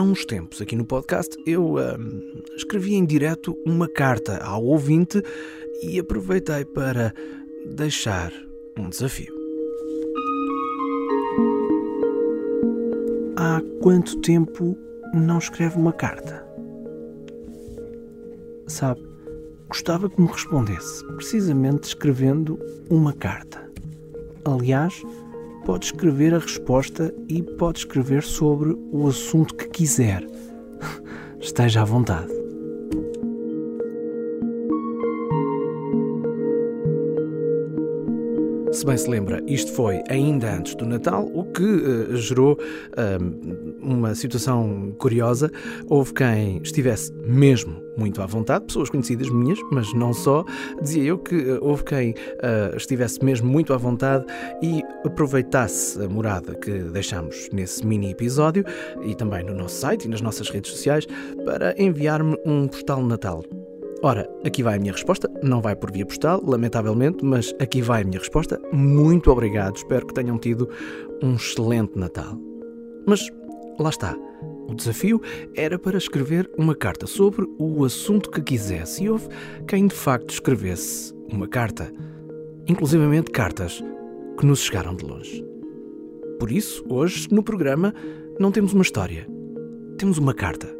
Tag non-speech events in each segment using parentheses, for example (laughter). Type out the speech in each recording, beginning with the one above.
Há uns tempos, aqui no podcast, eu hum, escrevi em direto uma carta ao ouvinte e aproveitei para deixar um desafio. Há quanto tempo não escreve uma carta? Sabe, gostava que me respondesse, precisamente escrevendo uma carta. Aliás, pode escrever a resposta e pode escrever sobre o assunto que quiser. (laughs) Esteja à vontade. Se bem se lembra, isto foi ainda antes do Natal, o que uh, gerou uh, uma situação curiosa. Houve quem estivesse mesmo muito à vontade, pessoas conhecidas minhas, mas não só. Dizia eu que uh, houve quem estivesse mesmo muito à vontade e aproveitasse a morada que deixamos nesse mini episódio e também no nosso site e nas nossas redes sociais para enviar-me um postal Natal. Ora, aqui vai a minha resposta. Não vai por via postal, lamentavelmente, mas aqui vai a minha resposta. Muito obrigado. Espero que tenham tido um excelente Natal. Mas lá está. O desafio era para escrever uma carta sobre o assunto que quisesse e houve quem de facto escrevesse uma carta, inclusivamente cartas que nos chegaram de longe. Por isso, hoje, no programa, não temos uma história, temos uma carta.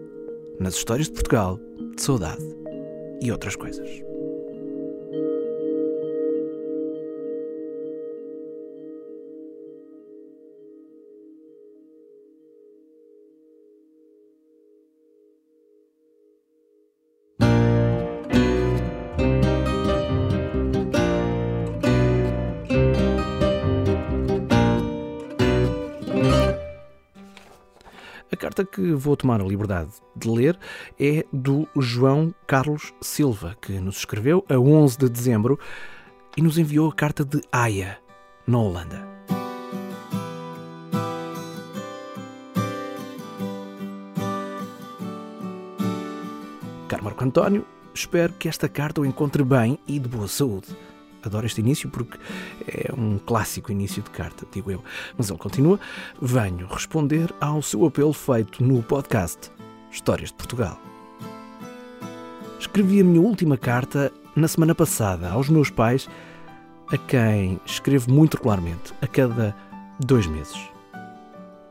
Nas histórias de Portugal, de saudade e outras coisas. Carta que vou tomar a liberdade de ler é do João Carlos Silva, que nos escreveu a 11 de dezembro e nos enviou a carta de Haia, na Holanda. Caro Marco António, espero que esta carta o encontre bem e de boa saúde. Adoro este início porque é um clássico início de carta, digo eu. Mas ele continua: Venho responder ao seu apelo feito no podcast Histórias de Portugal. Escrevi a minha última carta na semana passada aos meus pais, a quem escrevo muito regularmente, a cada dois meses.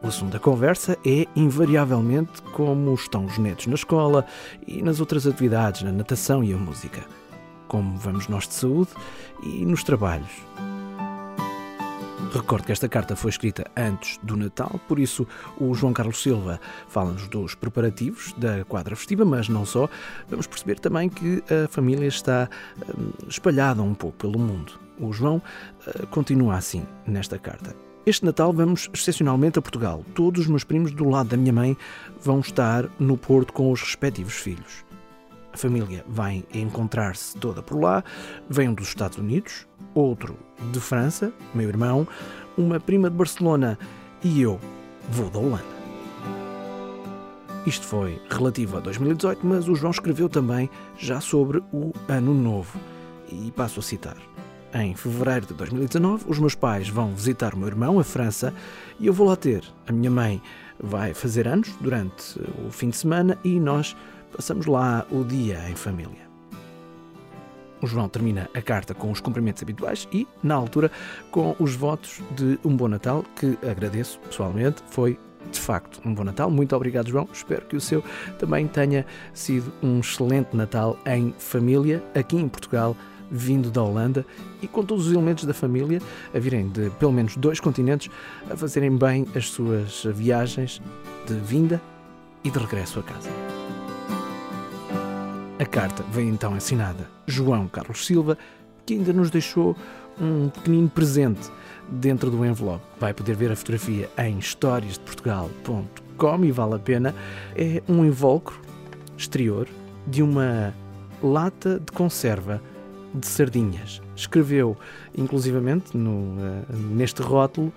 O assunto da conversa é, invariavelmente, como estão os netos na escola e nas outras atividades, na natação e a música como vamos nós de saúde e nos trabalhos. Recordo que esta carta foi escrita antes do Natal, por isso o João Carlos Silva fala-nos dos preparativos da quadra festiva, mas não só. Vamos perceber também que a família está hum, espalhada um pouco pelo mundo. O João uh, continua assim nesta carta. Este Natal vamos excepcionalmente a Portugal. Todos os meus primos do lado da minha mãe vão estar no Porto com os respectivos filhos. A família vai encontrar-se toda por lá. Vem um dos Estados Unidos, outro de França, meu irmão, uma prima de Barcelona e eu vou da Holanda. Isto foi relativo a 2018, mas o João escreveu também já sobre o Ano Novo. E passo a citar. Em fevereiro de 2019, os meus pais vão visitar o meu irmão, a França, e eu vou lá ter. A minha mãe vai fazer anos durante o fim de semana e nós Passamos lá o dia em família. O João termina a carta com os cumprimentos habituais e, na altura, com os votos de um bom Natal, que agradeço pessoalmente. Foi, de facto, um bom Natal. Muito obrigado, João. Espero que o seu também tenha sido um excelente Natal em família, aqui em Portugal, vindo da Holanda e com todos os elementos da família a virem de pelo menos dois continentes a fazerem bem as suas viagens de vinda e de regresso a casa. A carta vem então assinada João Carlos Silva, que ainda nos deixou um pequenino presente dentro do envelope. Vai poder ver a fotografia em historiasdeportugal.com e vale a pena. É um invólucro exterior de uma lata de conserva de sardinhas. Escreveu, inclusivamente, no, uh, neste rótulo,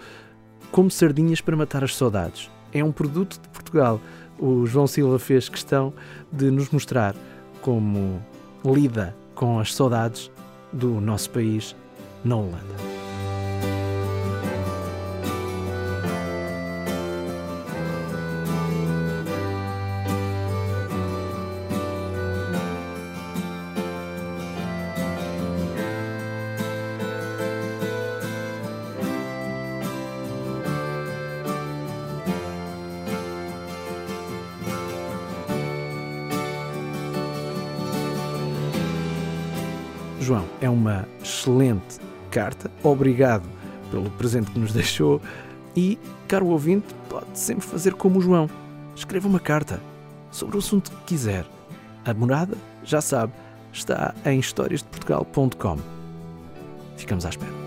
como sardinhas para matar as saudades. É um produto de Portugal. O João Silva fez questão de nos mostrar como lida com as saudades do nosso país na Holanda. João, é uma excelente carta. Obrigado pelo presente que nos deixou. E, caro ouvinte, pode sempre fazer como o João. Escreva uma carta sobre o assunto que quiser. A morada, já sabe, está em historiasdeportugal.com. Ficamos à espera.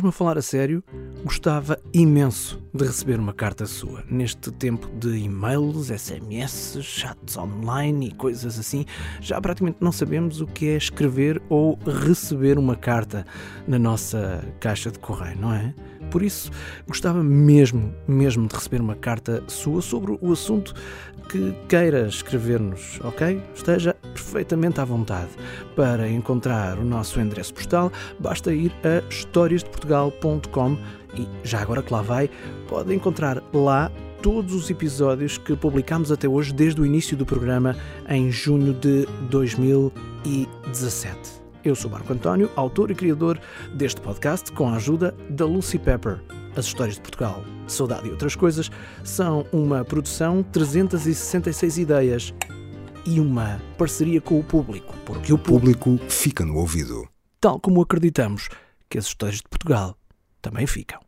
Mesmo a falar a sério. Gostava imenso de receber uma carta sua. Neste tempo de e-mails, SMS, chats online e coisas assim, já praticamente não sabemos o que é escrever ou receber uma carta na nossa caixa de correio, não é? Por isso, gostava mesmo, mesmo de receber uma carta sua sobre o assunto que queira escrever-nos, ok? Esteja perfeitamente à vontade. Para encontrar o nosso endereço postal, basta ir a historiasdeportugal.com e, já agora que lá vai, pode encontrar lá todos os episódios que publicamos até hoje, desde o início do programa, em junho de 2017. Eu sou Marco António, autor e criador deste podcast, com a ajuda da Lucy Pepper. As Histórias de Portugal, Saudade e Outras Coisas são uma produção 366 ideias e uma parceria com o público, porque o público fica no ouvido. Tal como acreditamos que as histórias de Portugal também ficam.